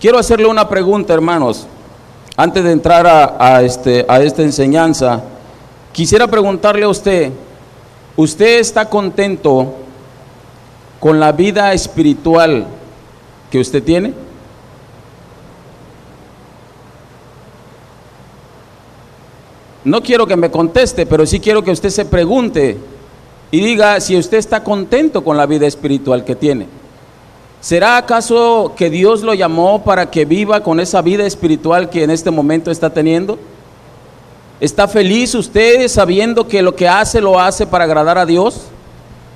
Quiero hacerle una pregunta, hermanos, antes de entrar a, este, a esta enseñanza. Quisiera preguntarle a usted, ¿usted está contento con la vida espiritual que usted tiene? No quiero que me conteste, pero sí quiero que usted se pregunte y diga si usted está contento con la vida espiritual que tiene. ¿Será acaso que Dios lo llamó para que viva con esa vida espiritual que en este momento está teniendo? ¿Está feliz usted sabiendo que lo que hace lo hace para agradar a Dios?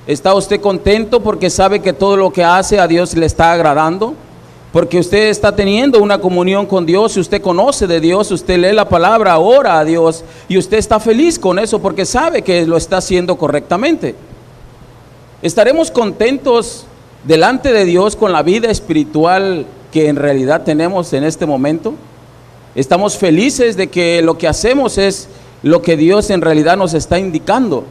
¿Está usted contento porque sabe que todo lo que hace a Dios le está agradando? Porque usted está teniendo una comunión con Dios, usted conoce de Dios, usted lee la palabra, ora a Dios y usted está feliz con eso porque sabe que lo está haciendo correctamente. ¿Estaremos contentos delante de Dios con la vida espiritual que en realidad tenemos en este momento? ¿Estamos felices de que lo que hacemos es lo que Dios en realidad nos está indicando?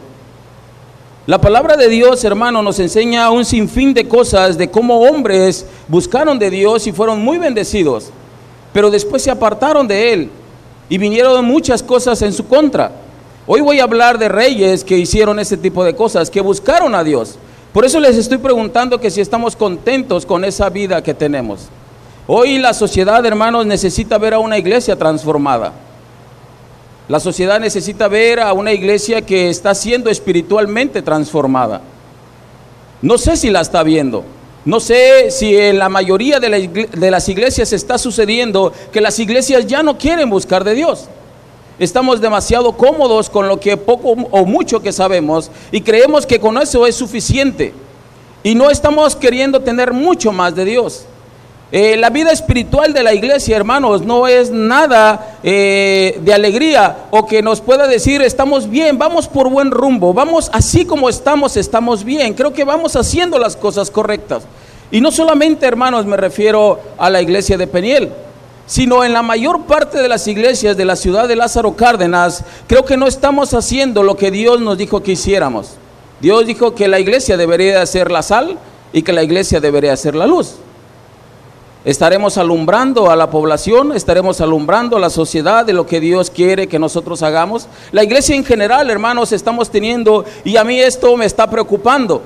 La palabra de Dios, hermano, nos enseña un sinfín de cosas de cómo hombres buscaron de Dios y fueron muy bendecidos, pero después se apartaron de Él y vinieron muchas cosas en su contra. Hoy voy a hablar de reyes que hicieron ese tipo de cosas, que buscaron a Dios. Por eso les estoy preguntando que si estamos contentos con esa vida que tenemos. Hoy la sociedad, hermanos, necesita ver a una iglesia transformada. La sociedad necesita ver a una iglesia que está siendo espiritualmente transformada. No sé si la está viendo. No sé si en la mayoría de, de, las iglesias está sucediendo que las iglesias ya no quieren buscar de Dios. Estamos demasiado cómodos con lo que poco o mucho que sabemos y creemos que con eso es suficiente. Y no estamos queriendo tener mucho más de Dios. Eh, la vida espiritual de la iglesia, hermanos, no es nada eh, de alegría o que nos pueda decir estamos bien, vamos por buen rumbo, vamos así como estamos, estamos bien. Creo que vamos haciendo las cosas correctas. Y no solamente, hermanos, me refiero a la iglesia de Peniel, sino en la mayor parte de las iglesias de la ciudad de Lázaro Cárdenas, creo que no estamos haciendo lo que Dios nos dijo que hiciéramos. Dios dijo que la iglesia debería ser la sal y que la iglesia debería ser la luz. Estaremos alumbrando a la población, estaremos alumbrando a la sociedad de lo que Dios quiere que nosotros hagamos. La iglesia en general, hermanos, estamos teniendo, y a mí esto me está preocupando.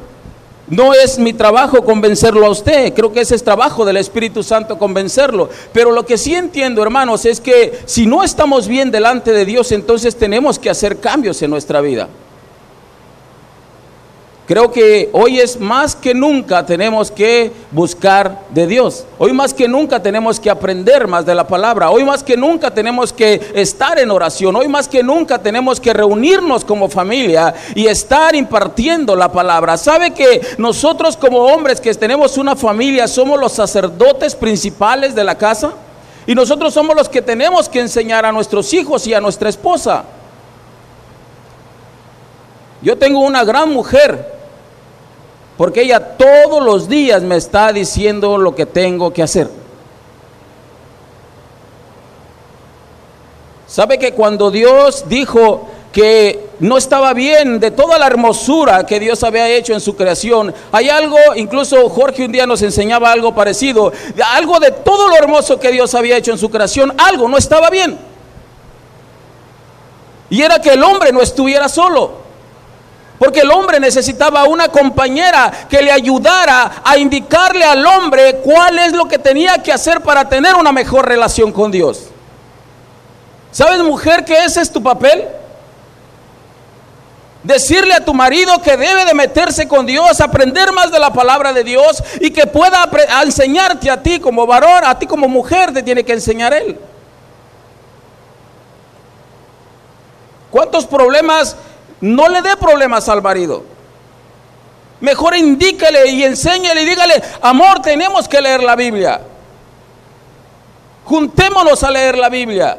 No es mi trabajo convencerlo a usted, creo que ese es trabajo del Espíritu Santo convencerlo. Pero lo que sí entiendo, hermanos, es que si no estamos bien delante de Dios, entonces tenemos que hacer cambios en nuestra vida. Creo que hoy es más que nunca tenemos que buscar de Dios. Hoy más que nunca tenemos que aprender más de la palabra. Hoy más que nunca tenemos que estar en oración. Hoy más que nunca tenemos que reunirnos como familia y estar impartiendo la palabra. ¿Sabe que nosotros como hombres que tenemos una familia somos los sacerdotes principales de la casa? Y nosotros somos los que tenemos que enseñar a nuestros hijos y a nuestra esposa. Yo tengo una gran mujer, porque ella todos los días me está diciendo lo que tengo que hacer. ¿Sabe que cuando Dios dijo que no estaba bien de toda la hermosura que Dios había hecho en su creación. Hay algo, incluso Jorge un día nos enseñaba algo parecido, algo de todo lo hermoso que Dios había hecho en su creación, algo no estaba bien. Y era que el hombre no estuviera solo. Porque el hombre necesitaba una compañera que le ayudara a indicarle al hombre cuál es lo que tenía que hacer para tener una mejor relación con Dios. ¿Sabes, mujer, que ese es tu papel? Decirle a tu marido que debe de meterse con Dios, aprender más de la palabra de Dios y que pueda enseñarte a ti como varón, a ti como mujer, te tiene que enseñar él. ¿Cuántos problemas no le dé problemas al marido. Mejor indíquele y enséñele y dígale, amor, tenemos que leer la Biblia. Juntémonos a leer la Biblia.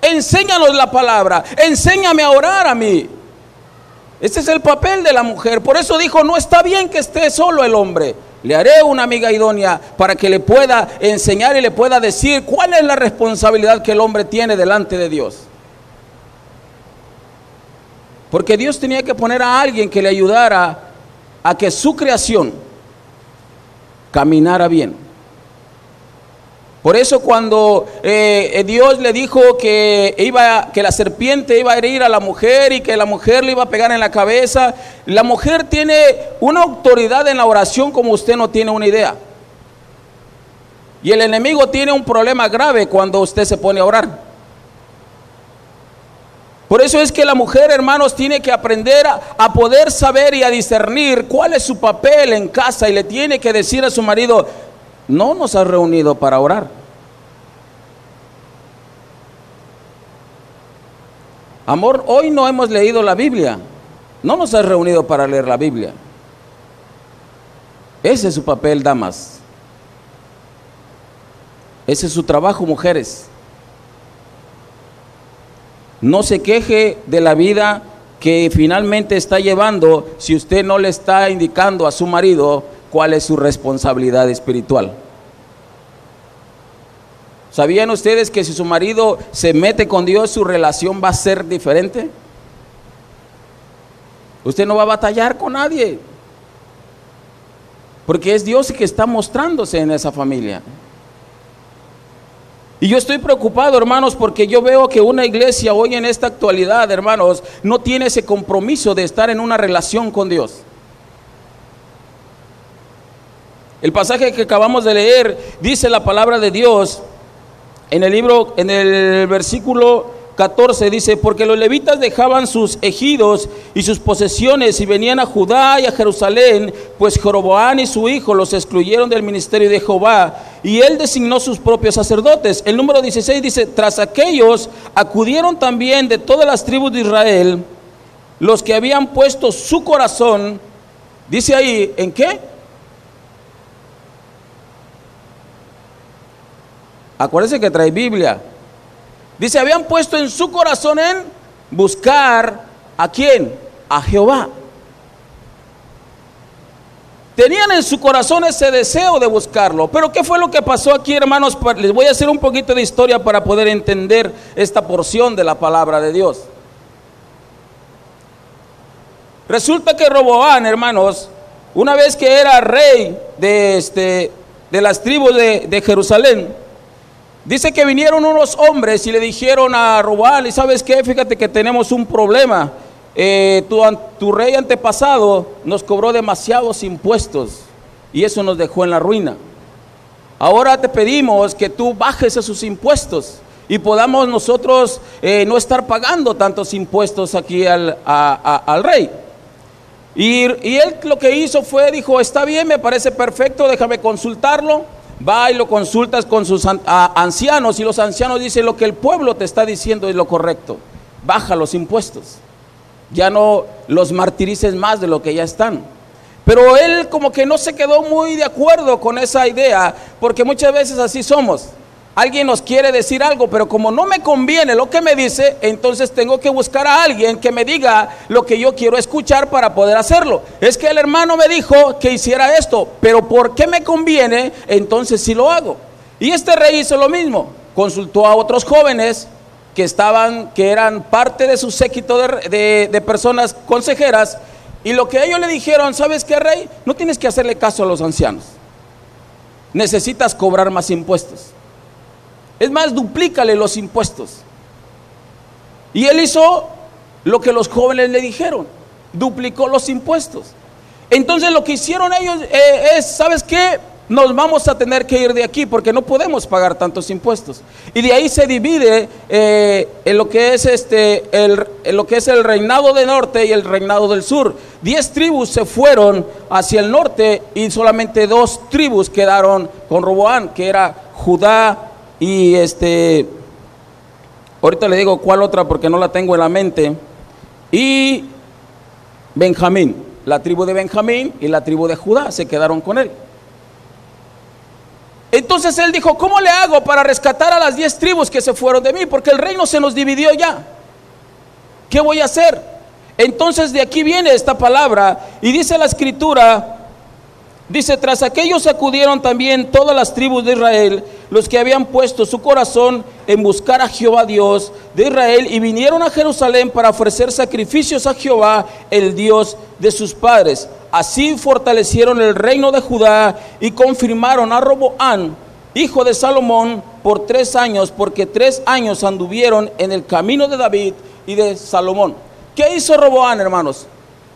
Enséñanos la palabra. Enséñame a orar a mí. Este es el papel de la mujer. Por eso dijo, no está bien que esté solo el hombre. Le haré una amiga idónea para que le pueda enseñar y le pueda decir cuál es la responsabilidad que el hombre tiene delante de Dios. Porque Dios tenía que poner a alguien que le ayudara a que su creación caminara bien. Por eso cuando eh, eh, Dios le dijo que, iba, que la serpiente iba a herir a la mujer y que la mujer le iba a pegar en la cabeza, la mujer tiene una autoridad en la oración como usted no tiene una idea. Y el enemigo tiene un problema grave cuando usted se pone a orar. Por eso es que la mujer, hermanos, tiene que aprender a, a, poder saber y a discernir cuál es su papel en casa y le tiene que decir a su marido, no nos ha reunido para orar. Amor, hoy no hemos leído la Biblia. No nos has reunido para leer la Biblia. Ese es su papel, damas. Ese es su trabajo, mujeres. No se queje de la vida que finalmente está llevando si usted no le está indicando a su marido cuál es su responsabilidad espiritual. ¿Sabían ustedes que si su marido se mete con Dios, su relación va a ser diferente? Usted no va a batallar con nadie. Porque es Dios que está mostrándose en esa familia. Y yo estoy preocupado, hermanos, porque yo veo que una iglesia hoy en esta actualidad, hermanos, no tiene ese compromiso de estar en una relación con Dios. El pasaje que acabamos de leer dice la palabra de Dios en el libro, en el versículo 14 dice, porque los levitas dejaban sus ejidos y sus posesiones y venían a Judá y a Jerusalén, pues Jeroboán y su hijo los excluyeron del ministerio de Jehová y él designó sus propios sacerdotes. El número 16 dice, tras aquellos acudieron también de todas las tribus de Israel los que habían puesto su corazón, dice ahí, ¿en qué? Acuérdense que trae Biblia. Dice, habían puesto en su corazón en buscar a quién? A Jehová. Tenían en su corazón ese deseo de buscarlo. Pero ¿qué fue lo que pasó aquí, hermanos? Les voy a hacer un poquito de historia para poder entender esta porción de la palabra de Dios. Resulta que Roboán, hermanos, una vez que era rey de, este, de las tribus de, de Jerusalén, Dice que vinieron unos hombres y le dijeron a Robal, y sabes qué, fíjate que tenemos un problema. Eh, tu, rey antepasado nos cobró demasiados impuestos y eso nos dejó en la ruina. Ahora te pedimos que tú bajes esos impuestos y podamos nosotros eh, no estar pagando tantos impuestos aquí al, al rey. Y, y él lo que hizo fue, dijo, está bien, me parece perfecto, déjame consultarlo va y lo consultas con sus ancianos y los ancianos dicen lo que el pueblo te está diciendo es lo correcto. Baja los impuestos. Ya no los martirices más de lo que ya están. Pero él como que no se quedó muy de acuerdo con esa idea, porque muchas veces así somos. Alguien nos quiere decir algo, pero como no me conviene lo que me dice, entonces tengo que buscar a alguien que me diga lo que yo quiero escuchar para poder hacerlo. Es que el hermano me dijo que hiciera esto, pero ¿por qué me conviene? Entonces sí lo hago. Y este rey hizo lo mismo. Consultó a otros jóvenes que estaban, que eran parte de su séquito de, personas consejeras, y lo que ellos le dijeron, ¿sabes qué, rey? No tienes que hacerle caso a los ancianos. Necesitas cobrar más impuestos. Es más, duplícale los impuestos. Y él hizo lo que los jóvenes le dijeron, duplicó los impuestos. Entonces lo que hicieron ellos eh, es, ¿sabes qué? Nos vamos a tener que ir de aquí porque no podemos pagar tantos impuestos. Y de ahí se divide eh, en lo que es este, el, lo que es el reinado del norte y el reinado del sur. Diez tribus se fueron hacia el norte y solamente dos tribus quedaron con Roboán, que era Judá y este, ahorita le digo cuál otra porque no la tengo en la mente. Y Benjamín, la tribu de Benjamín y la tribu de Judá se quedaron con él. Entonces él dijo, ¿cómo le hago para rescatar a las diez tribus que se fueron de mí? Porque el reino se nos dividió ya. ¿Qué voy a hacer? Entonces de aquí viene esta palabra y dice la escritura, Dice, tras aquellos acudieron también todas las tribus de Israel, los que habían puesto su corazón en buscar a Jehová Dios de Israel, y vinieron a Jerusalén para ofrecer sacrificios a Jehová, el Dios de sus padres. Así fortalecieron el reino de Judá y confirmaron a Roboán hijo de Salomón, por tres años, porque tres años anduvieron en el camino de David y de Salomón. ¿Qué hizo Roboán, hermanos?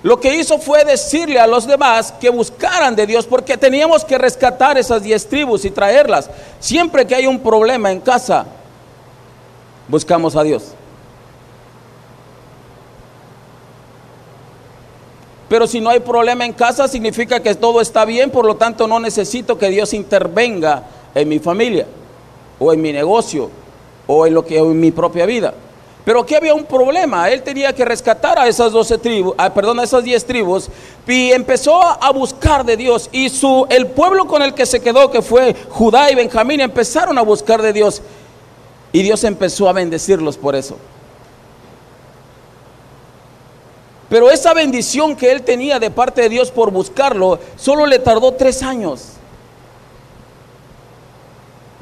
Lo que hizo fue decirle a los demás que buscaran de Dios porque teníamos que rescatar esas diez tribus y traerlas. Siempre que hay un problema en casa, buscamos a Dios. Pero si no hay problema en casa, significa que todo está bien, por lo tanto no necesito que Dios intervenga en mi familia, o en mi negocio, o en lo que en mi propia vida. Pero aquí había un problema. Él tenía que rescatar a esas 12 tribus, ah, perdón, a esas 10 tribus, y empezó a buscar de Dios. Y su, el pueblo con el que se quedó, que fue Judá y Benjamín, empezaron a buscar de Dios. Y Dios empezó a bendecirlos por eso. Pero esa bendición que él tenía de parte de Dios por buscarlo, solo le tardó tres años.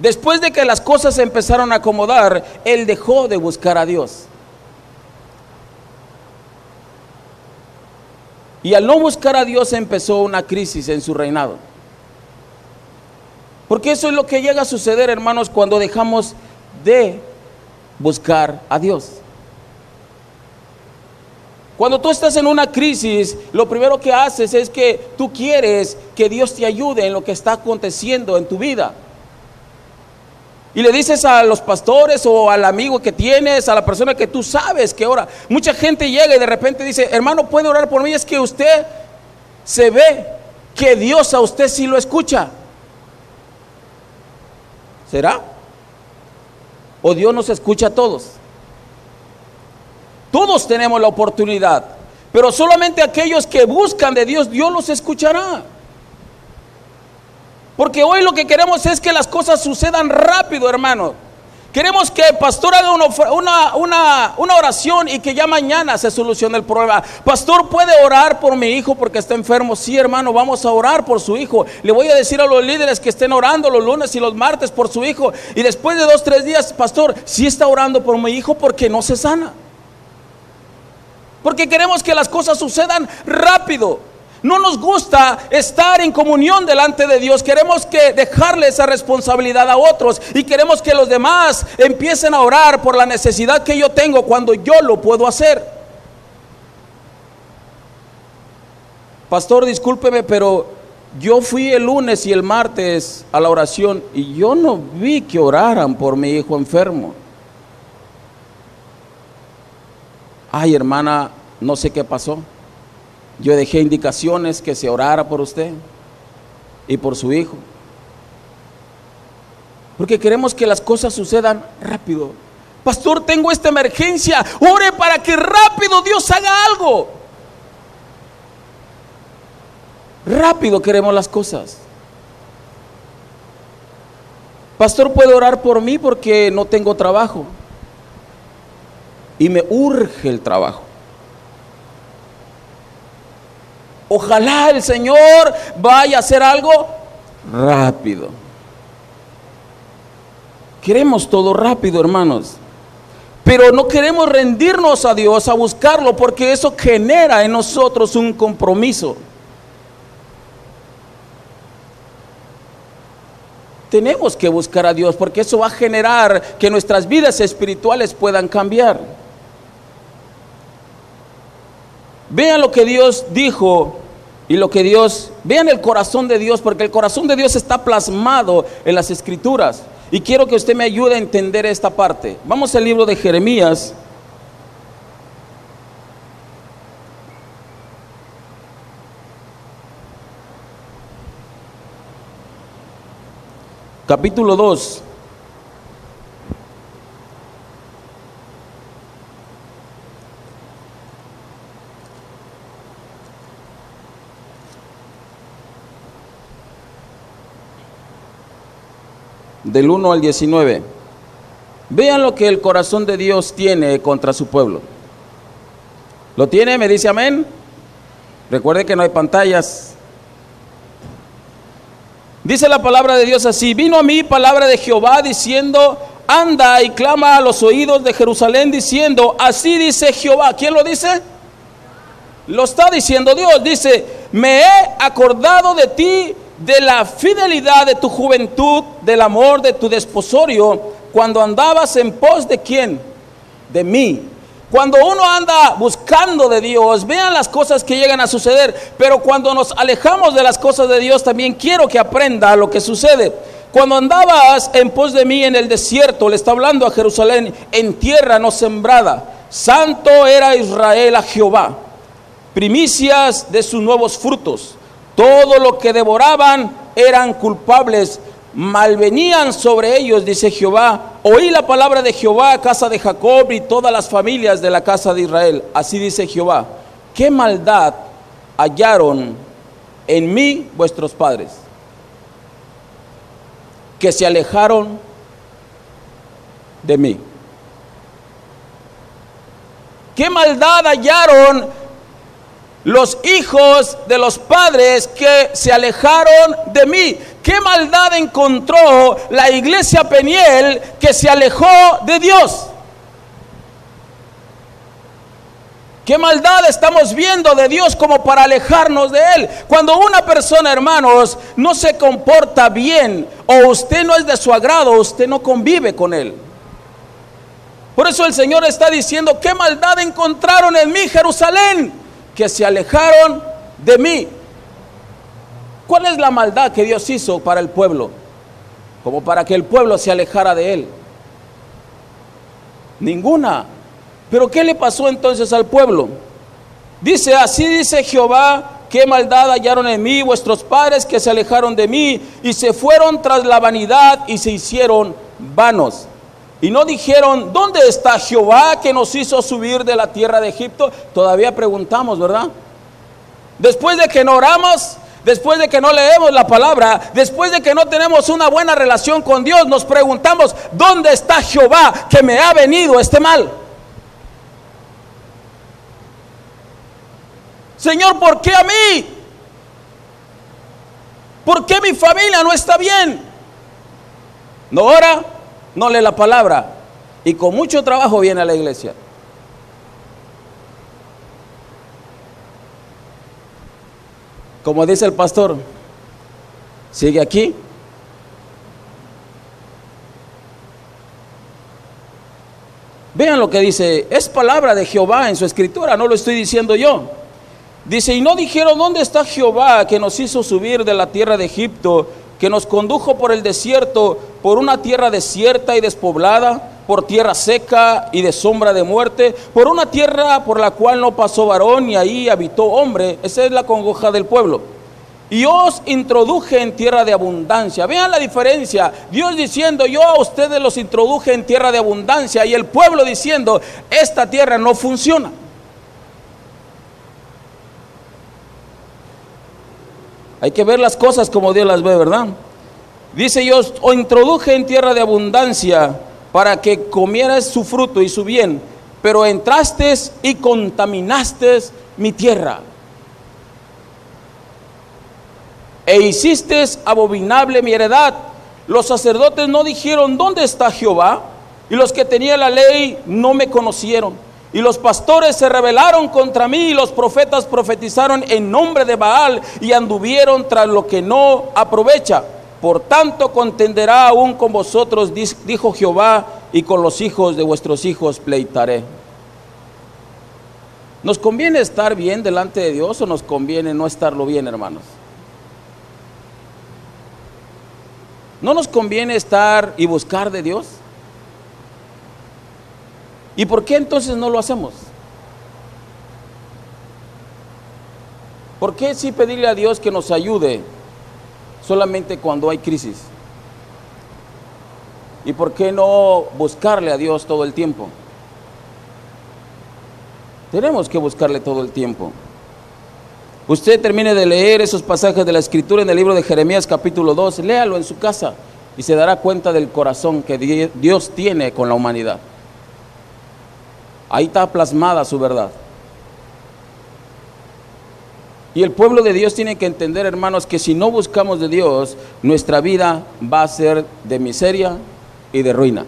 Después de que las cosas se empezaron a acomodar, él dejó de buscar a Dios. Y al no buscar a Dios empezó una crisis en su reinado. Porque eso es lo que llega a suceder, hermanos, cuando dejamos de buscar a Dios. Cuando tú estás en una crisis, lo primero que haces es que tú quieres que Dios te ayude en lo que está aconteciendo en tu vida. Y le dices a los pastores o al amigo que tienes, a la persona que tú sabes que ora. Mucha gente llega y de repente dice, hermano, ¿puede orar por mí? Es que usted se ve que Dios a usted sí lo escucha. ¿Será? ¿O Dios nos escucha a todos? Todos tenemos la oportunidad, pero solamente aquellos que buscan de Dios, Dios los escuchará. Porque hoy lo que queremos es que las cosas sucedan rápido, hermano. Queremos que el pastor haga una, una, oración y que ya mañana se solucione el problema. Pastor, ¿puede orar por mi hijo porque está enfermo? Sí, hermano, vamos a orar por su hijo. Le voy a decir a los líderes que estén orando los lunes y los martes por su hijo. Y después de dos, tres días, pastor, sí está orando por mi hijo porque no se sana. Porque queremos que las cosas sucedan rápido. No nos gusta estar en comunión delante de Dios. Queremos que dejarle esa responsabilidad a otros y queremos que los demás empiecen a orar por la necesidad que yo tengo cuando yo lo puedo hacer. Pastor, discúlpeme, pero yo fui el lunes y el martes a la oración y yo no vi que oraran por mi hijo enfermo. Ay, hermana, no sé qué pasó. Yo dejé indicaciones que se orara por usted y por su hijo. Porque queremos que las cosas sucedan rápido. Pastor, tengo esta emergencia. Ore para que rápido Dios haga algo. Rápido queremos las cosas. Pastor, ¿puede orar por mí porque no tengo trabajo? Y me urge el trabajo. Ojalá el Señor vaya a hacer algo rápido. Queremos todo rápido, hermanos. Pero no queremos rendirnos a Dios a buscarlo porque eso genera en nosotros un compromiso. Tenemos que buscar a Dios porque eso va a generar que nuestras vidas espirituales puedan cambiar. Vean lo que Dios dijo y lo que Dios, vean el corazón de Dios, porque el corazón de Dios está plasmado en las escrituras. Y quiero que usted me ayude a entender esta parte. Vamos al libro de Jeremías. Capítulo 2. Del 1 al 19. Vean lo que el corazón de Dios tiene contra su pueblo. ¿Lo tiene? ¿Me dice amén? Recuerde que no hay pantallas. Dice la palabra de Dios así, vino a mí palabra de Jehová diciendo, anda y clama a los oídos de Jerusalén diciendo, así dice Jehová. ¿Quién lo dice? Lo está diciendo Dios. Dice, me he acordado de ti de la fidelidad de tu juventud, del amor de tu desposorio, cuando andabas en pos de quién? De mí. Cuando uno anda buscando de Dios, vean las cosas que llegan a suceder, pero cuando nos alejamos de las cosas de Dios, también quiero que aprenda lo que sucede. Cuando andabas en pos de mí en el desierto, le está hablando a Jerusalén, en tierra no sembrada, santo era Israel a Jehová, primicias de sus nuevos frutos. Todo lo que devoraban eran culpables, malvenían sobre ellos, dice Jehová. Oí la palabra de Jehová, casa de Jacob y todas las familias de la casa de Israel. Así dice Jehová. ¿Qué maldad hallaron en mí vuestros padres? que se alejaron de mí. ¿Qué maldad hallaron los hijos de los padres que se alejaron de mí? ¿Qué maldad encontró la iglesia Peniel que se alejó de Dios? ¿Qué maldad estamos viendo de Dios como para alejarnos de Él? Cuando una persona, hermanos, no se comporta bien o usted no es de su agrado, usted no convive con Él. Por eso el Señor está diciendo, ¿qué maldad encontraron en mí, Jerusalén? Que se alejaron de mí. ¿Cuál es la maldad que Dios hizo para el pueblo? Como para que el pueblo se alejara de Él. Ninguna. Pero ¿qué le pasó entonces al pueblo? Dice, así dice Jehová, qué maldad hallaron en mí vuestros padres que se alejaron de mí y se fueron tras la vanidad y se hicieron vanos. Y no dijeron, ¿dónde está Jehová que nos hizo subir de la tierra de Egipto? Todavía preguntamos, ¿verdad? Después de que no oramos, después de que no leemos la palabra, después de que no tenemos una buena relación con Dios, nos preguntamos, ¿dónde está Jehová que me ha venido este mal? Señor, ¿por qué a mí? ¿Por qué mi familia no está bien? No ora, no lee la palabra y con mucho trabajo viene a la iglesia. Como dice el pastor, sigue aquí. Vean lo que dice, es palabra de Jehová en su escritura, no lo estoy diciendo yo. Dice, y no dijeron, ¿dónde está Jehová que nos hizo subir de la tierra de Egipto, que nos condujo por el desierto, por una tierra desierta y despoblada, por tierra seca y de sombra de muerte, por una tierra por la cual no pasó varón y ahí habitó hombre? Esa es la congoja del pueblo. Y os introduje en tierra de abundancia. Vean la diferencia. Dios diciendo, yo a ustedes los introduje en tierra de abundancia. Y el pueblo diciendo, esta tierra no funciona. Hay que ver las cosas como Dios las ve, ¿verdad? Dice yo, os introduje en tierra de abundancia para que comieras su fruto y su bien, pero entraste y contaminaste mi tierra. E hiciste abominable mi heredad. Los sacerdotes no dijeron, ¿dónde está Jehová? Y los que tenían la ley no me conocieron. Y los pastores se rebelaron contra mí y los profetas profetizaron en nombre de Baal y anduvieron tras lo que no aprovecha. Por tanto contenderá aún con vosotros, dijo Jehová, y con los hijos de vuestros hijos pleitaré. ¿Nos conviene estar bien delante de Dios o nos conviene no estarlo bien, hermanos? ¿No nos conviene estar y buscar de Dios? ¿Y por qué entonces no lo hacemos? ¿Por qué sí pedirle a Dios que nos ayude solamente cuando hay crisis? ¿Y por qué no buscarle a Dios todo el tiempo? Tenemos que buscarle todo el tiempo. Usted termine de leer esos pasajes de la escritura en el libro de Jeremías capítulo 2, léalo en su casa y se dará cuenta del corazón que Dios tiene con la humanidad. Ahí está plasmada su verdad. Y el pueblo de Dios tiene que entender, hermanos, que si no buscamos de Dios, nuestra vida va a ser de miseria y de ruina.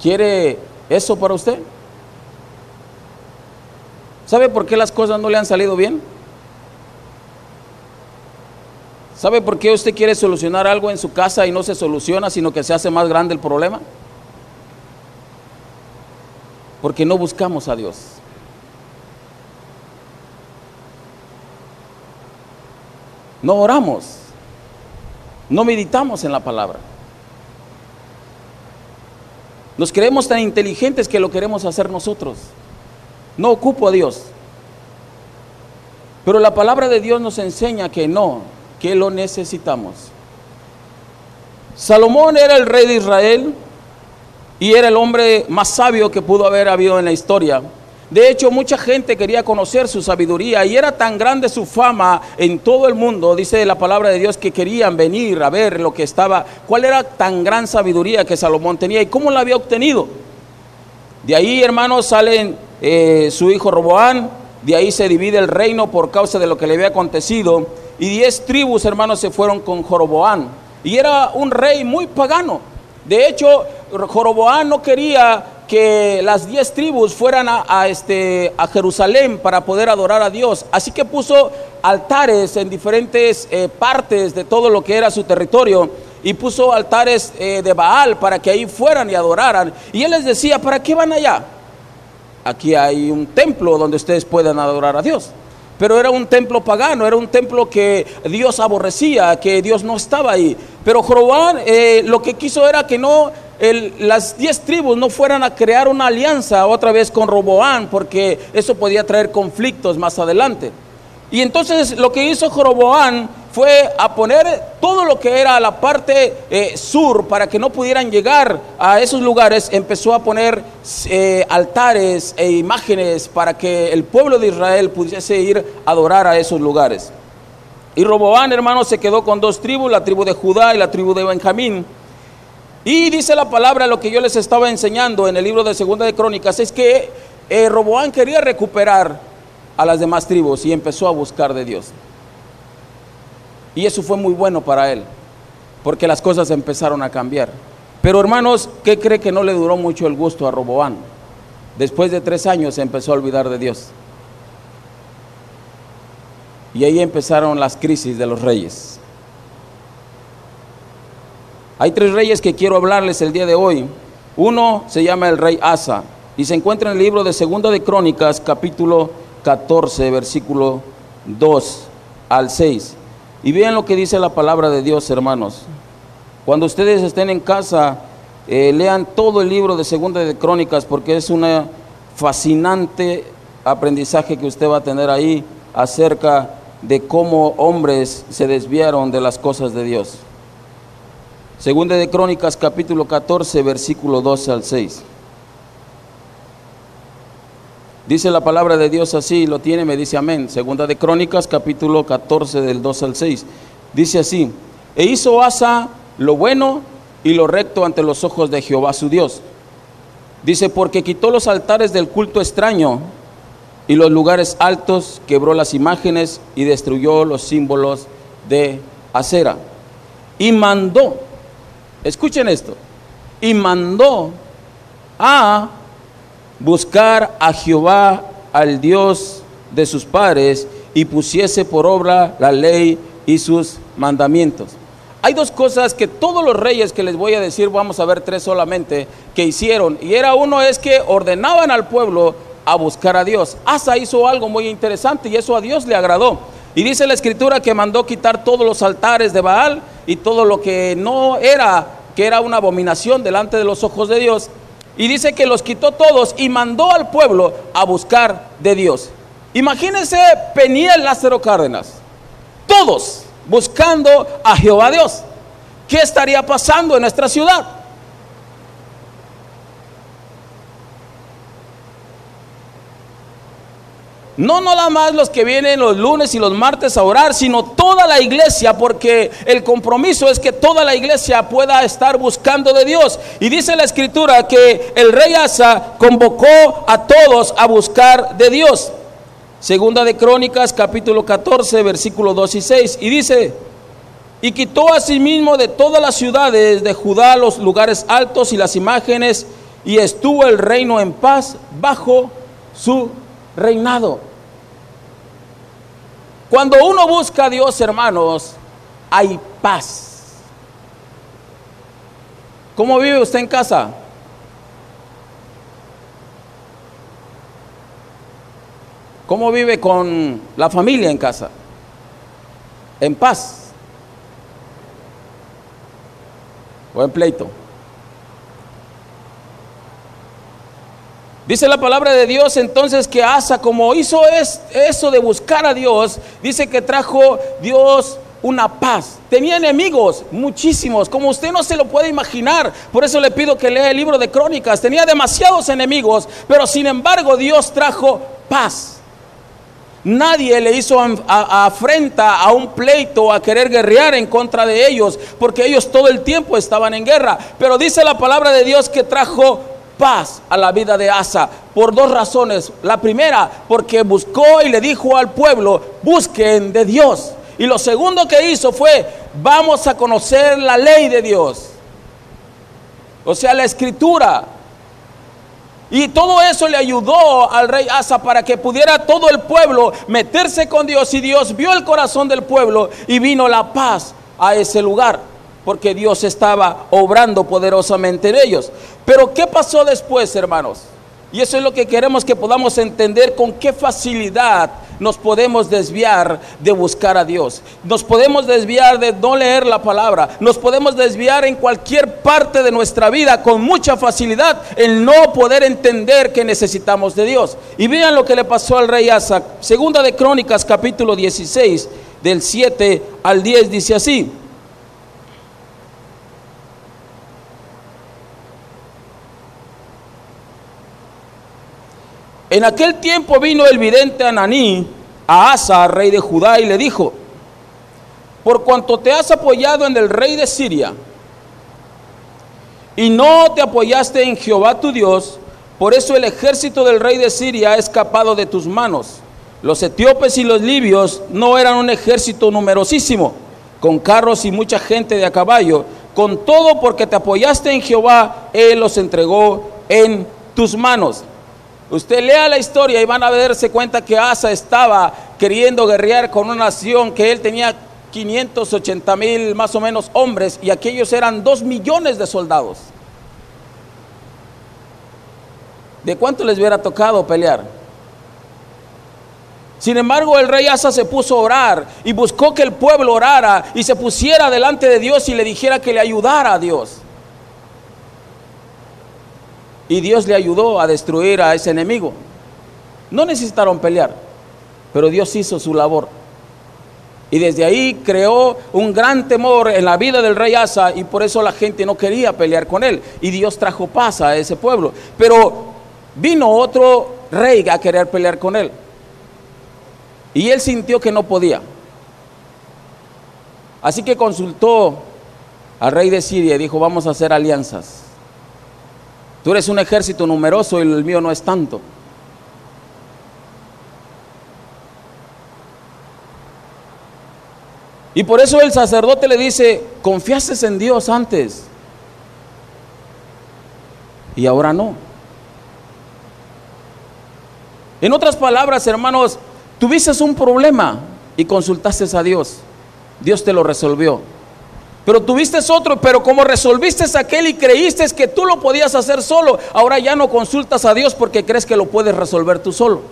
¿Quiere eso para usted? ¿Sabe por qué las cosas no le han salido bien? ¿Sabe por qué usted quiere solucionar algo en su casa y no se soluciona, sino que se hace más grande el problema? Porque no buscamos a Dios. No oramos. No meditamos en la palabra. Nos creemos tan inteligentes que lo queremos hacer nosotros. No ocupo a Dios. Pero la palabra de Dios nos enseña que no, que lo necesitamos. Salomón era el rey de Israel y era el hombre más sabio que pudo haber habido en la historia. De hecho, mucha gente quería conocer su sabiduría y era tan grande su fama en todo el mundo, dice la palabra de Dios, que querían venir a ver lo que estaba, cuál era tan gran sabiduría que Salomón tenía y cómo la había obtenido. De ahí, hermanos, salen eh, su hijo Roboán, de ahí se divide el reino por causa de lo que le había acontecido, y diez tribus, hermanos, se fueron con Joroboán. Y era un rey muy pagano. De hecho, Joroboán no quería que las diez tribus fueran a, este, a Jerusalén para poder adorar a Dios. Así que puso altares en diferentes eh, partes de todo lo que era su territorio y puso altares eh, de Baal para que ahí fueran y adoraran. Y él les decía, ¿para qué van allá? Aquí hay un templo donde ustedes puedan adorar a Dios. Pero era un templo pagano, era un templo que Dios aborrecía, que Dios no estaba ahí. Pero Jorobán eh, lo que quiso era que no las diez tribus no fueran a crear una alianza otra vez con Roboán, porque eso podía traer conflictos más adelante. Y entonces lo que hizo Joroboán fue a poner todo lo que era la parte eh, sur para que no pudieran llegar a esos lugares. Empezó a poner eh, altares e imágenes para que el pueblo de Israel pudiese ir a adorar a esos lugares. Y Roboán, hermano, se quedó con dos tribus, la tribu de Judá y la tribu de Benjamín. Y dice la palabra, lo que yo les estaba enseñando en el libro de Segunda de Crónicas, es que eh, Roboán quería recuperar a las demás tribus y empezó a buscar de Dios. Y eso fue muy bueno para él, porque las cosas empezaron a cambiar. Pero hermanos, ¿qué cree que no le duró mucho el gusto a Roboán? Después de tres años se empezó a olvidar de Dios. Y ahí empezaron las crisis de los reyes. Hay tres reyes que quiero hablarles el día de hoy. Uno se llama el rey Asa y se encuentra en el libro de Segunda de Crónicas, capítulo 14, versículo 2 al 6. Y vean lo que dice la palabra de Dios, hermanos. Cuando ustedes estén en casa, eh, lean todo el libro de Segunda de Crónicas porque es un fascinante aprendizaje que usted va a tener ahí acerca de cómo hombres se desviaron de las cosas de Dios. Segunda de Crónicas capítulo 14 versículo 12 al 6. Dice la palabra de Dios así, lo tiene, me dice amén. Segunda de Crónicas capítulo 14 del 12 al 6. Dice así, e hizo Asa lo bueno y lo recto ante los ojos de Jehová su Dios. Dice, porque quitó los altares del culto extraño y los lugares altos, quebró las imágenes y destruyó los símbolos de acera. Y mandó escuchen esto, y mandó a buscar a Jehová, al Dios de sus padres, y pusiese por obra la ley y sus mandamientos. Hay dos cosas que todos los reyes que les voy a decir, vamos a ver tres solamente, que hicieron. Y era uno es que ordenaban al pueblo a buscar a Dios. Asa hizo algo muy interesante y eso a Dios le agradó. Y dice la escritura que mandó quitar todos los altares de Baal y todo lo que no era, que era una abominación delante de los ojos de Dios. Y dice que los quitó todos y mandó al pueblo a buscar de Dios. Imagínense Peniel Lázaro Cárdenas, todos buscando a Jehová Dios. ¿Qué estaría pasando en nuestra ciudad? No nada más los que vienen los lunes y los martes a orar, sino toda la iglesia, porque el compromiso es que toda la iglesia pueda estar buscando de Dios. Y dice la escritura que el rey Asa convocó a todos a buscar de Dios. Segunda de Crónicas, capítulo 14, versículo 2 y 6. Y dice, y quitó a sí de todas las ciudades de Judá los lugares altos y las imágenes, y estuvo el reino en paz bajo su reinado. Cuando uno busca a Dios, hermanos, hay paz. ¿Cómo vive usted en casa? ¿Cómo vive con la familia en casa? En paz. O en pleito. Dice la palabra de Dios entonces que Asa, como hizo eso de buscar a Dios, dice que trajo Dios una paz. Tenía enemigos, muchísimos, como usted no se lo puede imaginar. Por eso le pido que lea el libro de Crónicas. Tenía demasiados enemigos, pero sin embargo Dios trajo paz. Nadie le hizo afrenta a un pleito, a querer guerrear en contra de ellos, porque ellos todo el tiempo estaban en guerra. Pero dice la palabra de Dios que trajo paz a la vida de Asa por dos razones. La primera, porque buscó y le dijo al pueblo, busquen de Dios. Y lo segundo que hizo fue, vamos a conocer la ley de Dios. O sea, la escritura. Y todo eso le ayudó al rey Asa para que pudiera todo el pueblo meterse con Dios. Y Dios vio el corazón del pueblo y vino la paz a ese lugar. Porque Dios estaba obrando poderosamente en ellos. Pero ¿qué pasó después, hermanos? Y eso es lo que queremos que podamos entender con qué facilidad nos podemos desviar de buscar a Dios. Nos podemos desviar de no leer la palabra. Nos podemos desviar en cualquier parte de nuestra vida con mucha facilidad en no poder entender que necesitamos de Dios. Y vean lo que le pasó al rey Asa. Segunda de Crónicas capítulo 16 del 7 al 10 dice así. En aquel tiempo vino el vidente Ananí a Asa, rey de Judá, y le dijo, por cuanto te has apoyado en el rey de Siria y no te apoyaste en Jehová tu Dios, por eso el ejército del rey de Siria ha escapado de tus manos. Los etíopes y los libios no eran un ejército numerosísimo, con carros y mucha gente de a caballo. Con todo porque te apoyaste en Jehová, Él los entregó en tus manos. Usted lea la historia y van a darse cuenta que Asa estaba queriendo guerrear con una nación que él tenía 580 mil más o menos hombres y aquellos eran 2 millones de soldados. ¿De cuánto les hubiera tocado pelear? Sin embargo, el rey Asa se puso a orar y buscó que el pueblo orara y se pusiera delante de Dios y le dijera que le ayudara a Dios. Y Dios le ayudó a destruir a ese enemigo. No necesitaron pelear, pero Dios hizo su labor. Y desde ahí creó un gran temor en la vida del rey Asa y por eso la gente no quería pelear con él. Y Dios trajo paz a ese pueblo. Pero vino otro rey a querer pelear con él. Y él sintió que no podía. Así que consultó al rey de Siria y dijo, vamos a hacer alianzas. Tú eres un ejército numeroso y el mío no es tanto. Y por eso el sacerdote le dice, confiaste en Dios antes. Y ahora no. En otras palabras, hermanos, tuviste un problema y consultaste a Dios. Dios te lo resolvió. Pero tuviste otro, pero como resolviste aquel y creíste que tú lo podías hacer solo, ahora ya no consultas a Dios porque crees que lo puedes resolver tú solo.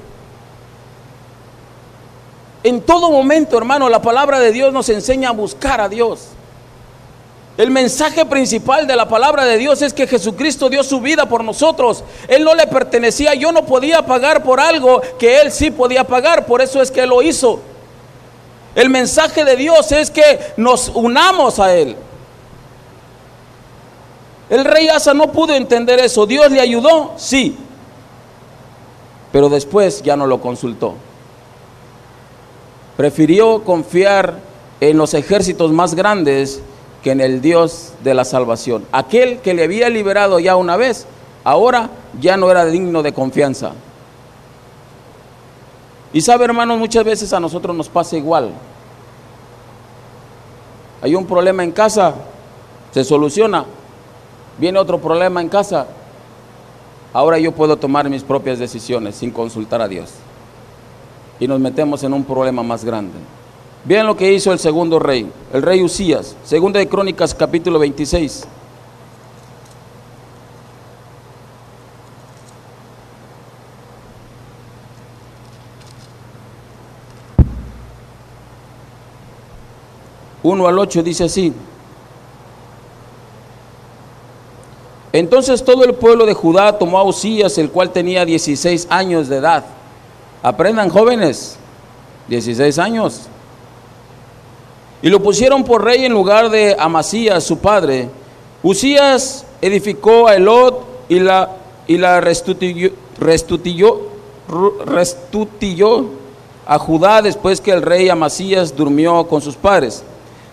En todo momento, hermano, la palabra de Dios nos enseña a buscar a Dios. El mensaje principal de la palabra de Dios es que Jesucristo dio su vida por nosotros. Él no le pertenecía, yo no podía pagar por algo que Él sí podía pagar, por eso es que Él lo hizo. El mensaje de Dios es que nos unamos a Él. El rey Asa no pudo entender eso. ¿Dios le ayudó? Sí. Pero después ya no lo consultó. Prefirió confiar en los ejércitos más grandes que en el Dios de la salvación. Aquel que le había liberado ya una vez, ahora ya no era digno de confianza. Y sabe, hermanos, muchas veces a nosotros nos pasa igual. Hay un problema en casa, se soluciona. Viene otro problema en casa. Ahora yo puedo tomar mis propias decisiones sin consultar a Dios. Y nos metemos en un problema más grande. Vean lo que hizo el segundo rey, el rey Usías, segunda de Crónicas capítulo 26. Uno al 8 dice así. Entonces todo el pueblo de Judá tomó a Usías, el cual tenía 16 años de edad. Aprendan jóvenes, 16 años. Y lo pusieron por rey en lugar de Amasías, su padre. Usías edificó a Elot y la, y a Judá después que el rey Amasías durmió con sus padres.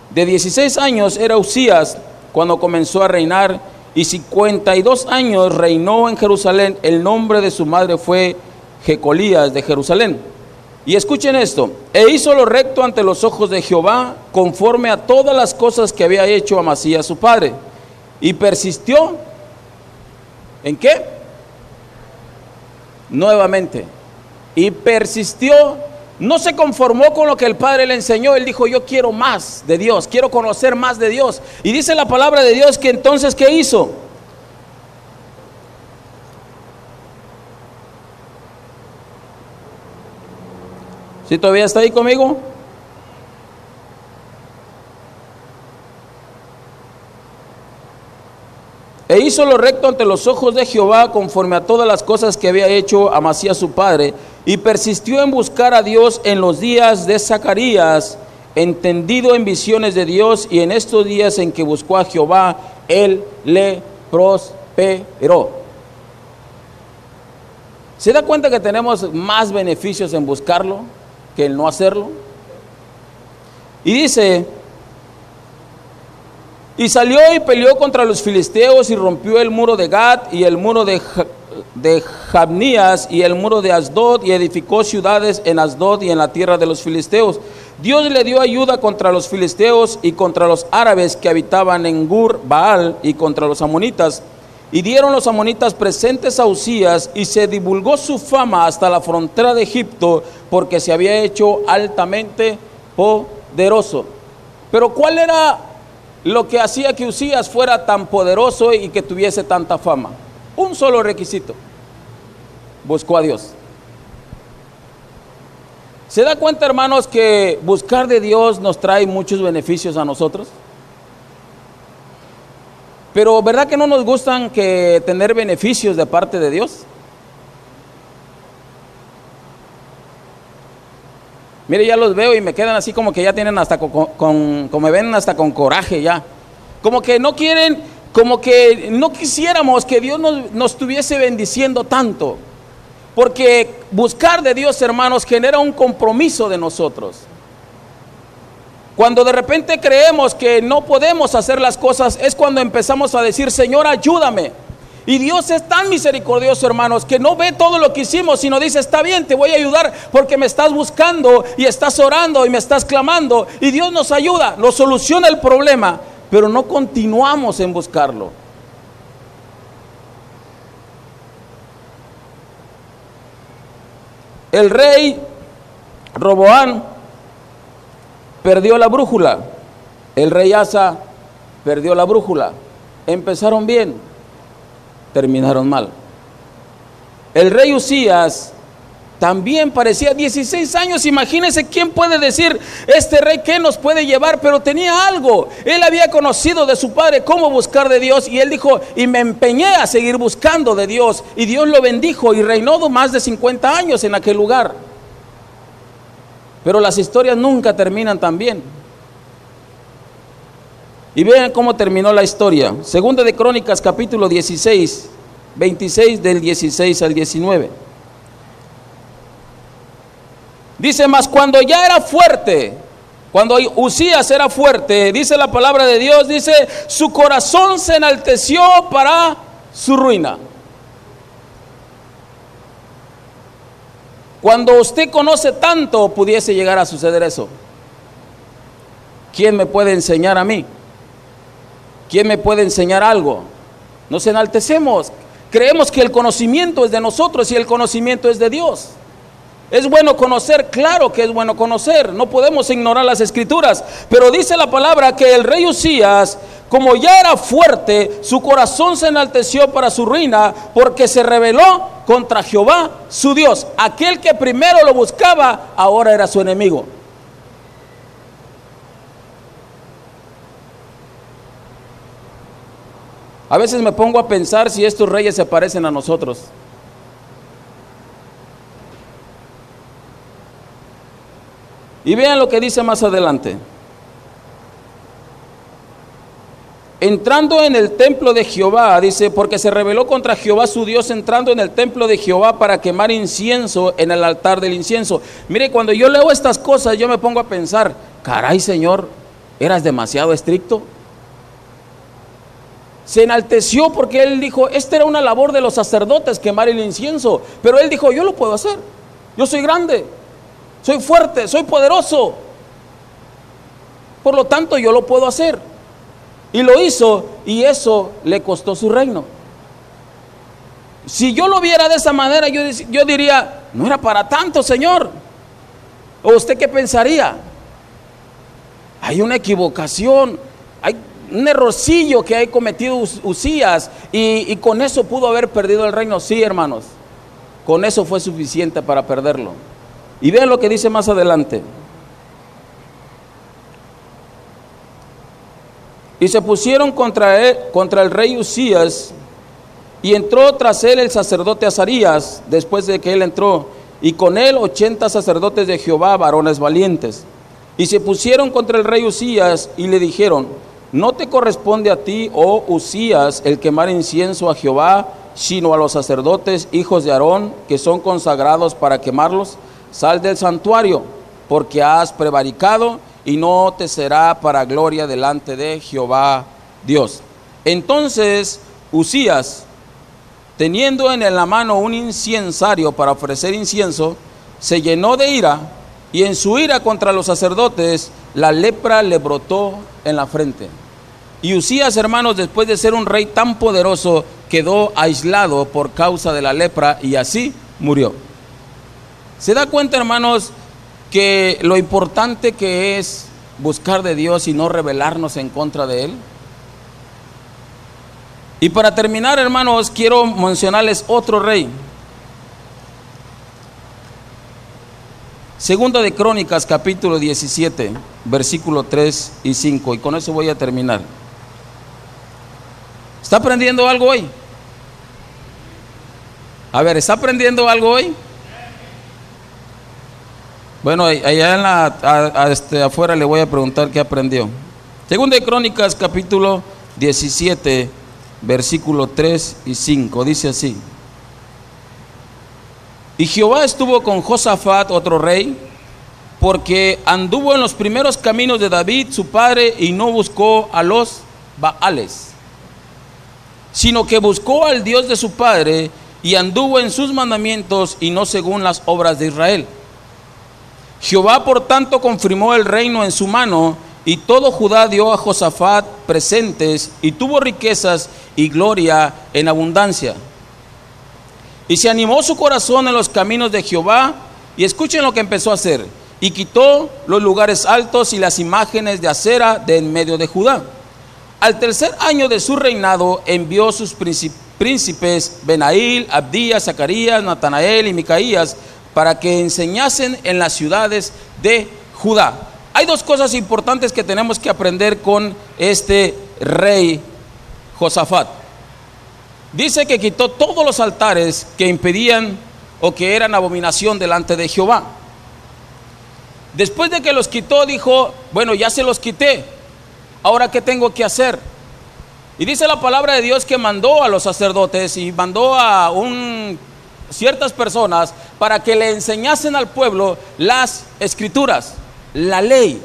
De 16 años era Usías cuando comenzó a reinar y 52 años reinó en Jerusalén. El nombre de su madre fue Jecolías de Jerusalén. Y escuchen esto, e hizo lo recto ante los ojos de Jehová, conforme a todas las cosas que había hecho Amasías su padre. Y persistió, ¿en qué? Nuevamente. Y persistió, no se conformó con lo que el padre le enseñó, él dijo, yo quiero más de Dios, quiero conocer más de Dios. Y dice la palabra de Dios que entonces, ¿qué hizo? ¿Sí todavía está ahí conmigo? E hizo lo recto ante los ojos de Jehová conforme a todas las cosas que había hecho Amasías su padre, y persistió en buscar a Dios en los días de Zacarías, entendido en visiones de Dios, y en estos días en que buscó a Jehová, él le prosperó. ¿Se da cuenta que tenemos más beneficios en buscarlo? que el no hacerlo. Y dice, y salió y peleó contra los filisteos y rompió el muro de Gad y el muro de, de Jabnías y el muro de Asdod y edificó ciudades en Asdod y en la tierra de los filisteos. Dios le dio ayuda contra los filisteos y contra los árabes que habitaban en Gur, Baal y contra los amonitas. Y dieron los amonitas presentes a Usías y se divulgó su fama hasta la frontera de Egipto porque se había hecho altamente poderoso. Pero ¿cuál era lo que hacía que Usías fuera tan poderoso y que tuviese tanta fama? Un solo requisito. Buscó a Dios. ¿Se da cuenta, hermanos, que buscar de Dios nos trae muchos beneficios a nosotros? Pero ¿verdad que no nos gustan que tener beneficios de parte de Dios? Mire, ya los veo y me quedan así como que ya tienen hasta con, como me ven hasta con coraje ya. Como que no quieren, como que no quisiéramos que Dios nos, nos estuviese bendiciendo tanto. Porque buscar de Dios, hermanos, genera un compromiso de nosotros. Cuando de repente creemos que no podemos hacer las cosas, es cuando empezamos a decir, Señor, ayúdame. Y Dios es tan misericordioso, hermanos, que no ve todo lo que hicimos, sino dice, está bien, te voy a ayudar porque me estás buscando y estás orando y me estás clamando. Y Dios nos ayuda, nos soluciona el problema, pero no continuamos en buscarlo. El rey Roboán perdió la brújula. El rey Asa perdió la brújula. Empezaron bien, terminaron mal. El rey Usías también parecía 16 años. Imagínense quién puede decir, este rey qué nos puede llevar, pero tenía algo. Él había conocido de su padre cómo buscar de Dios y él dijo, y me empeñé a seguir buscando de Dios. Y Dios lo bendijo y reinó más de 50 años en aquel lugar. Pero las historias nunca terminan tan bien. Y vean cómo terminó la historia. Segunda de Crónicas capítulo 16, 26 del 16 al 19. Dice, más cuando ya era fuerte, cuando Usías era fuerte, dice la palabra de Dios, dice, su corazón se enalteció para su ruina. Cuando usted conoce tanto, pudiese llegar a suceder eso. ¿Quién me puede enseñar a mí? ¿Quién me puede enseñar algo? Nos enaltecemos. Creemos que el conocimiento es de nosotros y el conocimiento es de Dios. ¿Es bueno conocer? Claro que es bueno conocer. No podemos ignorar las escrituras. Pero dice la palabra que el rey Usías, como ya era fuerte, su corazón se enalteció para su ruina porque se rebeló contra Jehová, su Dios. Aquel que primero lo buscaba, ahora era su enemigo. A veces me pongo a pensar si estos reyes se parecen a nosotros. Y vean lo que dice más adelante. Entrando en el templo de Jehová, dice, porque se rebeló contra Jehová su Dios entrando en el templo de Jehová para quemar incienso en el altar del incienso. Mire, cuando yo leo estas cosas, yo me pongo a pensar, caray Señor, eras demasiado estricto. Se enalteció porque él dijo, esta era una labor de los sacerdotes, quemar el incienso. Pero él dijo, yo lo puedo hacer, yo soy grande, soy fuerte, soy poderoso. Por lo tanto, yo lo puedo hacer. Y lo hizo y eso le costó su reino. Si yo lo viera de esa manera, yo, yo diría, no era para tanto, Señor. ¿O usted qué pensaría? Hay una equivocación, hay un errorcillo que ha cometido Usías y, y con eso pudo haber perdido el reino. Sí, hermanos, con eso fue suficiente para perderlo. Y vean lo que dice más adelante. Y se pusieron contra, él, contra el rey Usías, y entró tras él el sacerdote Azarías, después de que él entró, y con él ochenta sacerdotes de Jehová, varones valientes. Y se pusieron contra el rey Usías y le dijeron, no te corresponde a ti, oh Usías, el quemar incienso a Jehová, sino a los sacerdotes, hijos de Aarón, que son consagrados para quemarlos. Sal del santuario, porque has prevaricado y no te será para gloria delante de Jehová Dios. Entonces Usías, teniendo en la mano un inciensario para ofrecer incienso, se llenó de ira y en su ira contra los sacerdotes la lepra le brotó en la frente. Y Usías, hermanos, después de ser un rey tan poderoso, quedó aislado por causa de la lepra y así murió. ¿Se da cuenta, hermanos, que lo importante que es buscar de Dios y no rebelarnos en contra de Él. Y para terminar, hermanos, quiero mencionarles otro rey. Segunda de Crónicas, capítulo 17, versículo 3 y 5. Y con eso voy a terminar. ¿Está aprendiendo algo hoy? A ver, ¿está aprendiendo algo hoy? Bueno, allá en la, este, afuera le voy a preguntar qué aprendió. Segunda de Crónicas, capítulo 17, versículo 3 y 5, dice así. Y Jehová estuvo con Josafat, otro rey, porque anduvo en los primeros caminos de David, su padre, y no buscó a los Baales, sino que buscó al Dios de su padre y anduvo en sus mandamientos y no según las obras de Israel. Jehová por tanto confirmó el reino en su mano y todo Judá dio a Josafat presentes y tuvo riquezas y gloria en abundancia. Y se animó su corazón en los caminos de Jehová y escuchen lo que empezó a hacer. Y quitó los lugares altos y las imágenes de acera de en medio de Judá. Al tercer año de su reinado envió sus príncipes Benail, Abdías, Zacarías, Natanael y Micaías para que enseñasen en las ciudades de Judá. Hay dos cosas importantes que tenemos que aprender con este rey Josafat. Dice que quitó todos los altares que impedían o que eran abominación delante de Jehová. Después de que los quitó, dijo, bueno, ya se los quité, ahora qué tengo que hacer. Y dice la palabra de Dios que mandó a los sacerdotes y mandó a un ciertas personas para que le enseñasen al pueblo las escrituras, la ley.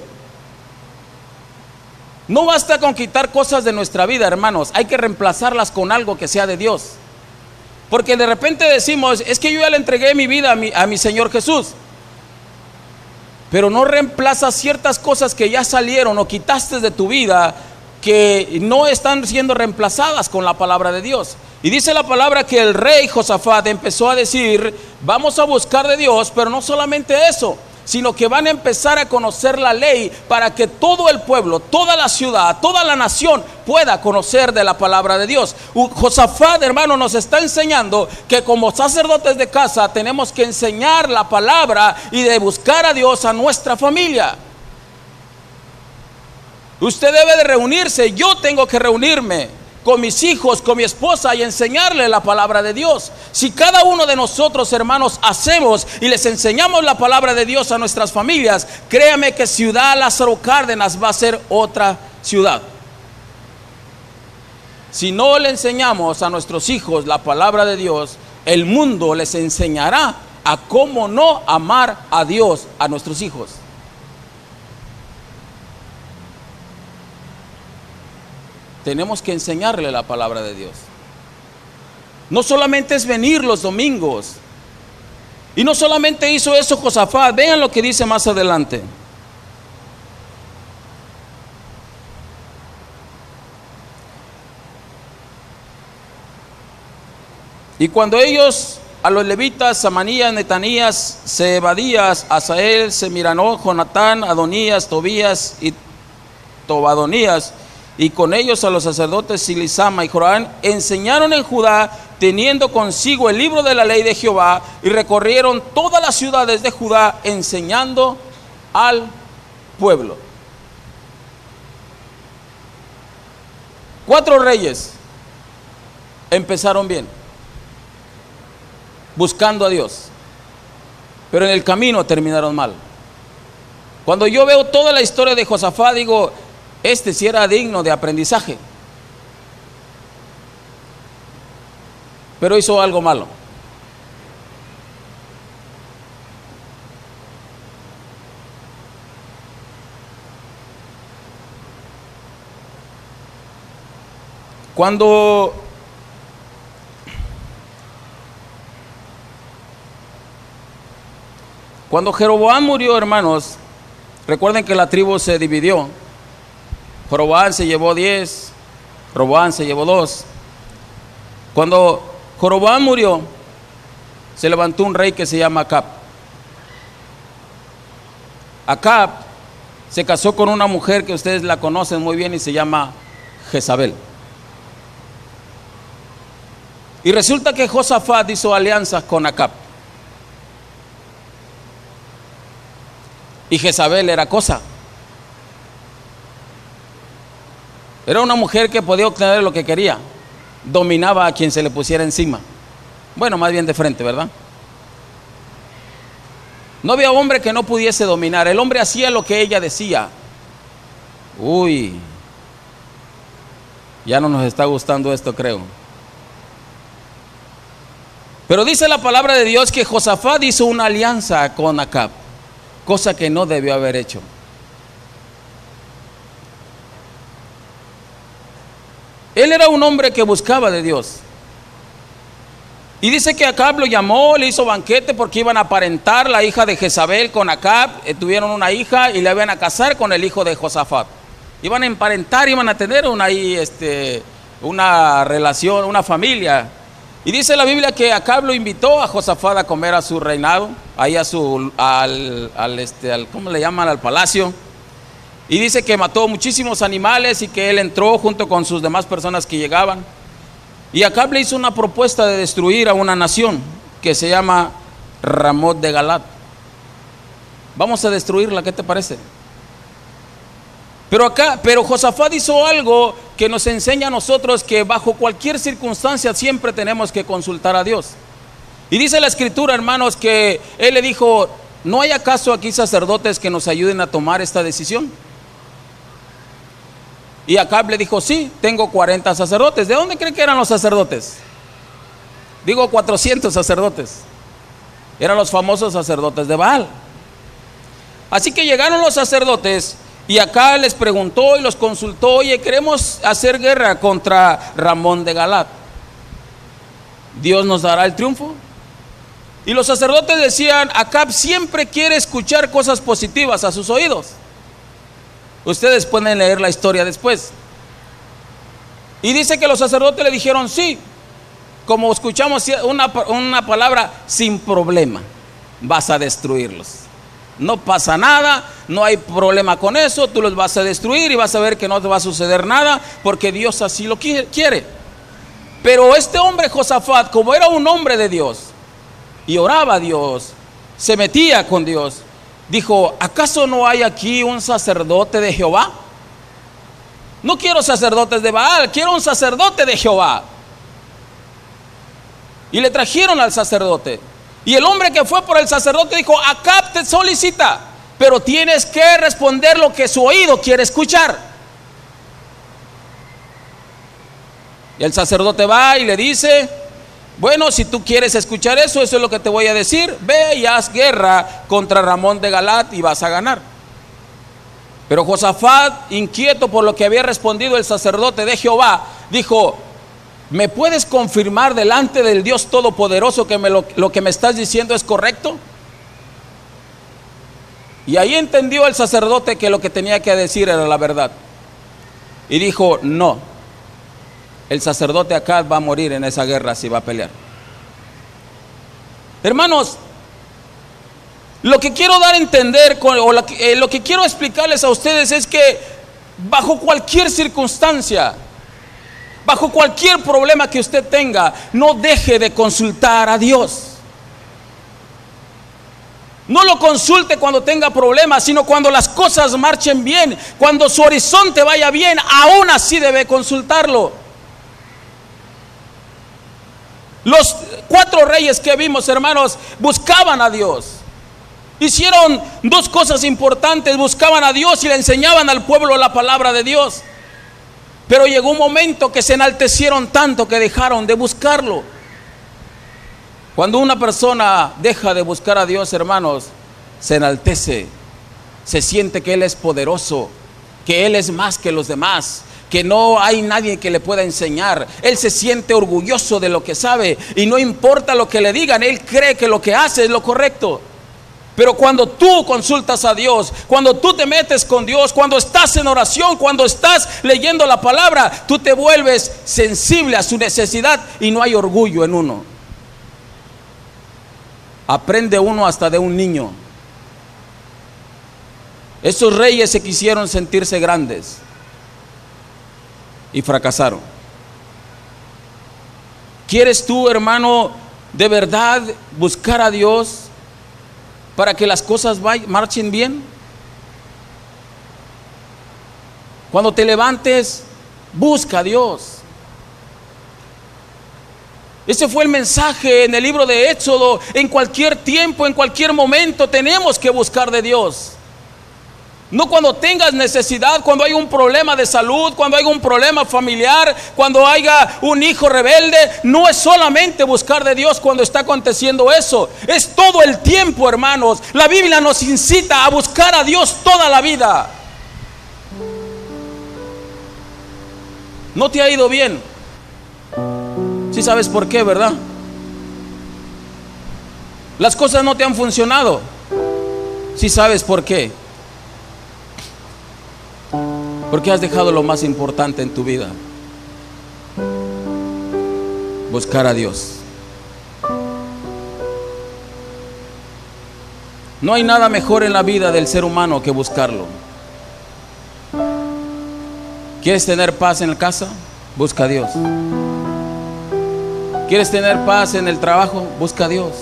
No basta con quitar cosas de nuestra vida, hermanos, hay que reemplazarlas con algo que sea de Dios. Porque de repente decimos, es que yo ya le entregué mi vida a mi, a mi Señor Jesús. Pero no reemplazas ciertas cosas que ya salieron o quitaste de tu vida que no están siendo reemplazadas con la palabra de Dios. Y dice la palabra que el rey Josafat empezó a decir, vamos a buscar de Dios, pero no solamente eso, sino que van a empezar a conocer la ley para que todo el pueblo, toda la ciudad, toda la nación pueda conocer de la palabra de Dios. Josafat, hermano, nos está enseñando que como sacerdotes de casa tenemos que enseñar la palabra y de buscar a Dios a nuestra familia. Usted debe de reunirse, yo tengo que reunirme con mis hijos, con mi esposa y enseñarle la palabra de Dios. Si cada uno de nosotros, hermanos, hacemos y les enseñamos la palabra de Dios a nuestras familias, créame que Ciudad Lázaro Cárdenas va a ser otra ciudad. Si no le enseñamos a nuestros hijos la palabra de Dios, el mundo les enseñará a cómo no amar a Dios a nuestros hijos. Tenemos que enseñarle la palabra de Dios. No solamente es venir los domingos. Y no solamente hizo eso Josafat, vean lo que dice más adelante. Y cuando ellos, a los levitas, Samanías, Netanías, Sebadías, Asael, Semiranó, Jonatán, Adonías, Tobías y Tobadonías, y con ellos a los sacerdotes Silisama y Joram, enseñaron en Judá, teniendo consigo el libro de la ley de Jehová, y recorrieron todas las ciudades de Judá, enseñando al pueblo. Cuatro reyes empezaron bien, buscando a Dios, pero en el camino terminaron mal. Cuando yo veo toda la historia de Josafá, digo, este sí era digno de aprendizaje. Pero hizo algo malo. Cuando Cuando Jeroboam murió, hermanos, recuerden que la tribu se dividió. Jorobán se llevó 10, Roboán se llevó 2. Cuando Jorobán murió, se levantó un rey que se llama Acab. Acab se casó con una mujer que ustedes la conocen muy bien y se llama Jezabel. Y resulta que Josafat hizo alianzas con Acab. Y Jezabel era cosa. Era una mujer que podía obtener lo que quería. Dominaba a quien se le pusiera encima. Bueno, más bien de frente, ¿verdad? No había hombre que no pudiese dominar. El hombre hacía lo que ella decía. Uy, ya no nos está gustando esto, creo. Pero dice la palabra de Dios que Josafat hizo una alianza con Acab, cosa que no debió haber hecho. Él era un hombre que buscaba de Dios. Y dice que Acab lo llamó, le hizo banquete porque iban a aparentar la hija de Jezabel con Acab. Eh, tuvieron una hija y le iban a casar con el hijo de Josafat. Iban a emparentar, iban a tener una, este, una relación, una familia. Y dice la Biblia que Acab lo invitó a Josafat a comer a su reinado, ahí a su, al, al, este, al ¿cómo le llaman? Al palacio. Y dice que mató muchísimos animales y que él entró junto con sus demás personas que llegaban. Y Acab le hizo una propuesta de destruir a una nación que se llama Ramot de Galat. Vamos a destruirla, ¿qué te parece? Pero acá, pero Josafat hizo algo que nos enseña a nosotros que bajo cualquier circunstancia siempre tenemos que consultar a Dios. Y dice la escritura, hermanos, que él le dijo, ¿no hay acaso aquí sacerdotes que nos ayuden a tomar esta decisión? Y Acab le dijo, sí, tengo 40 sacerdotes. ¿De dónde cree que eran los sacerdotes? Digo 400 sacerdotes. Eran los famosos sacerdotes de Baal. Así que llegaron los sacerdotes y acá les preguntó y los consultó, oye, queremos hacer guerra contra Ramón de Galat. ¿Dios nos dará el triunfo? Y los sacerdotes decían, Acab siempre quiere escuchar cosas positivas a sus oídos. Ustedes pueden leer la historia después. Y dice que los sacerdotes le dijeron sí. como escuchamos una, una palabra, sin problema, vas a destruirlos. No pasa nada, no hay problema con eso, tú los vas a destruir y vas a ver que no te va a suceder nada porque Dios así lo quiere. Pero este hombre Josafat, como era un hombre de Dios y oraba a Dios, se metía con Dios, dijo, ¿acaso no hay aquí un sacerdote de Jehová? No quiero sacerdotes de Baal, quiero un sacerdote de Jehová. Y le trajeron al sacerdote. Y el hombre que fue por el sacerdote dijo, acá te solicita, pero tienes que responder lo que su oído quiere escuchar. Y el sacerdote va y le dice, bueno, si tú quieres escuchar eso, eso es lo que te voy a decir, ve y haz guerra contra Ramón de Galat y vas a ganar. Pero Josafat, inquieto por lo que había respondido el sacerdote de Jehová, dijo, ¿me puedes confirmar delante del Dios Todopoderoso que lo, lo que me estás diciendo es correcto? Y ahí entendió el sacerdote que lo que tenía que decir era la verdad. Y dijo, no, el sacerdote acá va a morir en esa guerra si va a pelear. Hermanos, lo que quiero dar a entender, o eh, lo que quiero explicarles a ustedes es que bajo cualquier circunstancia, bajo cualquier problema que usted tenga, no deje de consultar a Dios. No lo consulte cuando tenga problemas, sino cuando las cosas marchen bien, cuando su horizonte vaya bien, aún así debe consultarlo. Los cuatro reyes que vimos, hermanos, buscaban a Dios. Hicieron dos cosas importantes, buscaban a Dios y le enseñaban al pueblo la palabra de Dios. Pero llegó un momento que se enaltecieron tanto que dejaron de buscarlo. Cuando una persona deja de buscar a Dios, hermanos, se enaltece, se siente que Él es poderoso, que Él es más que los demás, que no hay nadie que le pueda enseñar. Él se siente orgulloso de lo que sabe y no importa lo que le digan, Él cree que lo que hace es lo correcto. Pero cuando tú consultas a Dios, cuando tú te metes con Dios, cuando estás en oración, cuando estás leyendo la palabra, tú te vuelves sensible a su necesidad y no hay orgullo en uno. Aprende uno hasta de un niño. Esos reyes se quisieron sentirse grandes y fracasaron. ¿Quieres tú, hermano, de verdad buscar a Dios? para que las cosas marchen bien. Cuando te levantes, busca a Dios. Ese fue el mensaje en el libro de Éxodo. En cualquier tiempo, en cualquier momento, tenemos que buscar de Dios. No cuando tengas necesidad, cuando hay un problema de salud, cuando hay un problema familiar, cuando haya un hijo rebelde. No es solamente buscar de Dios cuando está aconteciendo eso. Es todo el tiempo, hermanos. La Biblia nos incita a buscar a Dios toda la vida. No te ha ido bien. Si sabes por qué, ¿verdad? Las cosas no te han funcionado. Si sabes por qué. Porque has dejado lo más importante en tu vida. Buscar a Dios. No hay nada mejor en la vida del ser humano que buscarlo. ¿Quieres tener paz en la casa? Busca a Dios. ¿Quieres tener paz en el trabajo? Busca a Dios.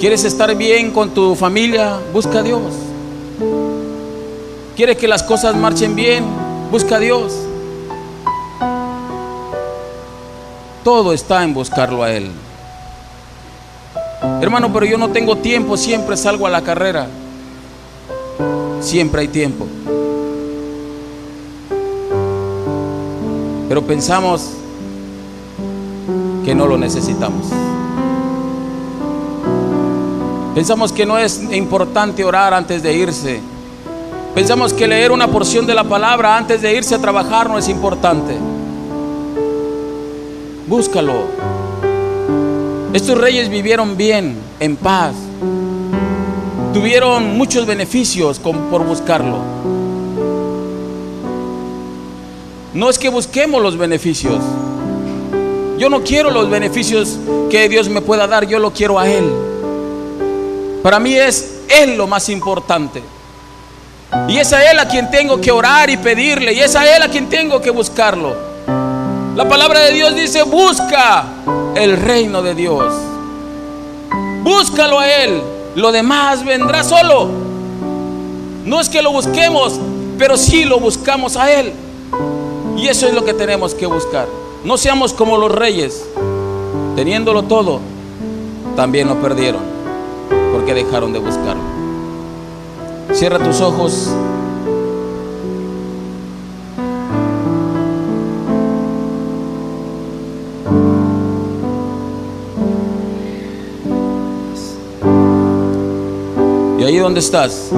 ¿Quieres estar bien con tu familia? Busca a Dios. Quiere que las cosas marchen bien, busca a Dios. Todo está en buscarlo a Él. Hermano, pero yo no tengo tiempo, siempre salgo a la carrera. Siempre hay tiempo. Pero pensamos que no lo necesitamos. Pensamos que no es importante orar antes de irse. Pensamos que leer una porción de la palabra antes de irse a trabajar no es importante. Búscalo. Estos reyes vivieron bien, en paz. Tuvieron muchos beneficios por buscarlo. No es que busquemos los beneficios, Yo no quiero los beneficios que Dios me pueda dar, yo lo quiero a Él. Para mí es Él lo más importante. Y es a Él a quien tengo que orar y pedirle. Y es a Él a quien tengo que buscarlo. La palabra de Dios dice, busca el reino de Dios. Búscalo a Él. Lo demás vendrá solo. No es que lo busquemos, pero sí lo buscamos a Él. Y eso es lo que tenemos que buscar. No seamos como los reyes. Teniéndolo todo, también lo perdieron porque dejaron de buscarlo. Cierra tus ojos. Y ahí donde estás,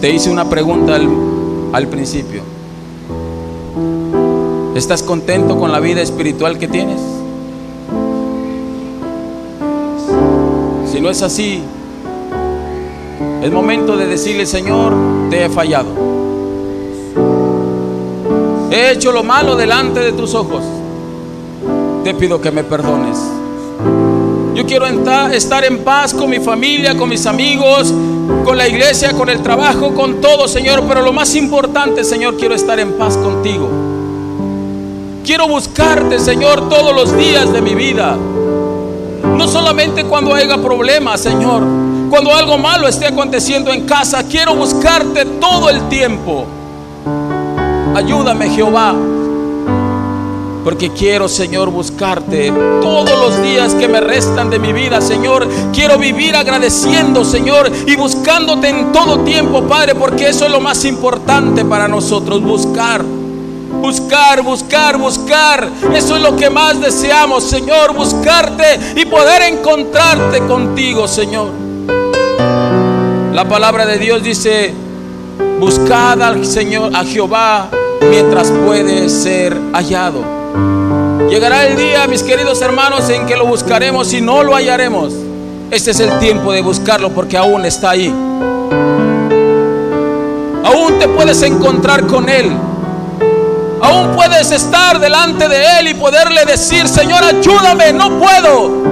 te hice una pregunta al, al principio. ¿Estás contento con la vida espiritual que tienes? Si no es así, es momento de decirle, Señor, te he fallado. He hecho lo malo delante de tus ojos. Te pido que me perdones. Yo quiero estar en paz con mi familia, con mis amigos, con la iglesia, con el trabajo, con todo, Señor. Pero lo más importante, Señor, quiero estar en paz contigo. Quiero buscarte, Señor, todos los días de mi vida. No solamente cuando haya problemas, Señor. Cuando algo malo esté aconteciendo en casa, quiero buscarte todo el tiempo. Ayúdame, Jehová. Porque quiero, Señor, buscarte todos los días que me restan de mi vida, Señor. Quiero vivir agradeciendo, Señor, y buscándote en todo tiempo, Padre, porque eso es lo más importante para nosotros, buscar. Buscar, buscar, buscar. Eso es lo que más deseamos, Señor. Buscarte y poder encontrarte contigo, Señor. La palabra de Dios dice, buscad al Señor, a Jehová, mientras puede ser hallado. Llegará el día, mis queridos hermanos, en que lo buscaremos y no lo hallaremos. Este es el tiempo de buscarlo porque aún está ahí. Aún te puedes encontrar con Él. Aún puedes estar delante de Él y poderle decir, Señor, ayúdame, no puedo.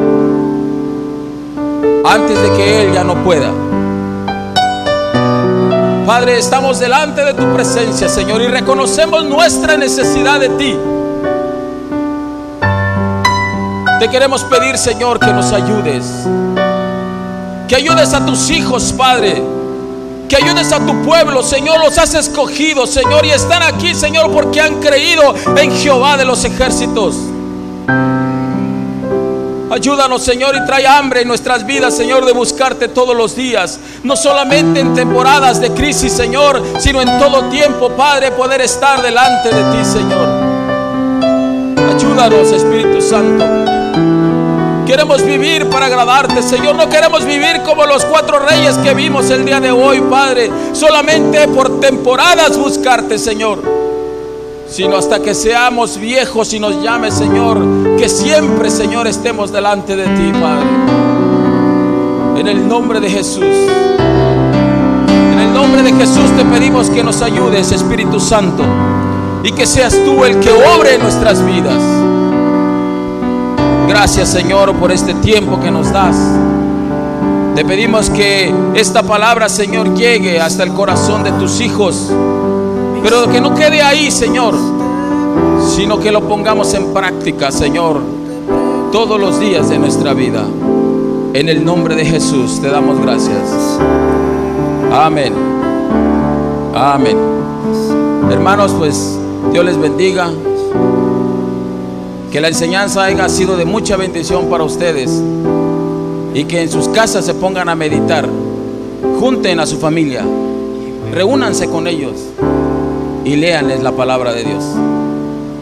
Antes de que Él ya no pueda. Padre, estamos delante de tu presencia, Señor, y reconocemos nuestra necesidad de ti. Te queremos pedir, Señor, que nos ayudes. Que ayudes a tus hijos, Padre que ayudes a tu pueblo, Señor. Los has escogido, Señor, y están aquí, Señor, porque han creído en Jehová de los ejércitos. Ayúdanos, Señor, y trae hambre en nuestras vidas, Señor, de buscarte todos los días. No solamente en temporadas de crisis, Señor, sino en todo tiempo, Padre, poder estar delante de ti, Señor. Ayúdanos, Espíritu Santo. Queremos vivir para agradarte, Señor. No queremos vivir como los cuatro reyes que vimos el día de hoy, Padre. Solamente por temporadas buscarte, Señor. Sino hasta que seamos viejos y nos llame, Señor. Que siempre, Señor, estemos delante de ti, Padre. En el nombre de Jesús. En el nombre de Jesús te pedimos que nos ayudes, Espíritu Santo. Y que seas tú el que obre en nuestras vidas. Gracias Señor por este tiempo que nos das. Te pedimos que esta palabra, Señor, llegue hasta el corazón de tus hijos. Pero que no quede ahí, Señor, sino que lo pongamos en práctica, Señor, todos los días de nuestra vida. En el nombre de Jesús te damos gracias. Amén. Amén. Hermanos, pues Dios les bendiga. Que la enseñanza haya sido de mucha bendición para ustedes y que en sus casas se pongan a meditar. Junten a su familia, reúnanse con ellos y léanles la palabra de Dios.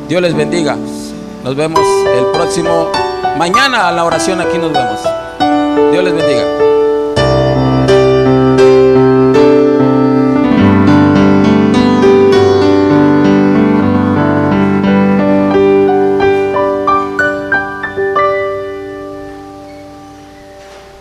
Dios les bendiga. Nos vemos el próximo mañana a la oración aquí nos vemos. Dios les bendiga.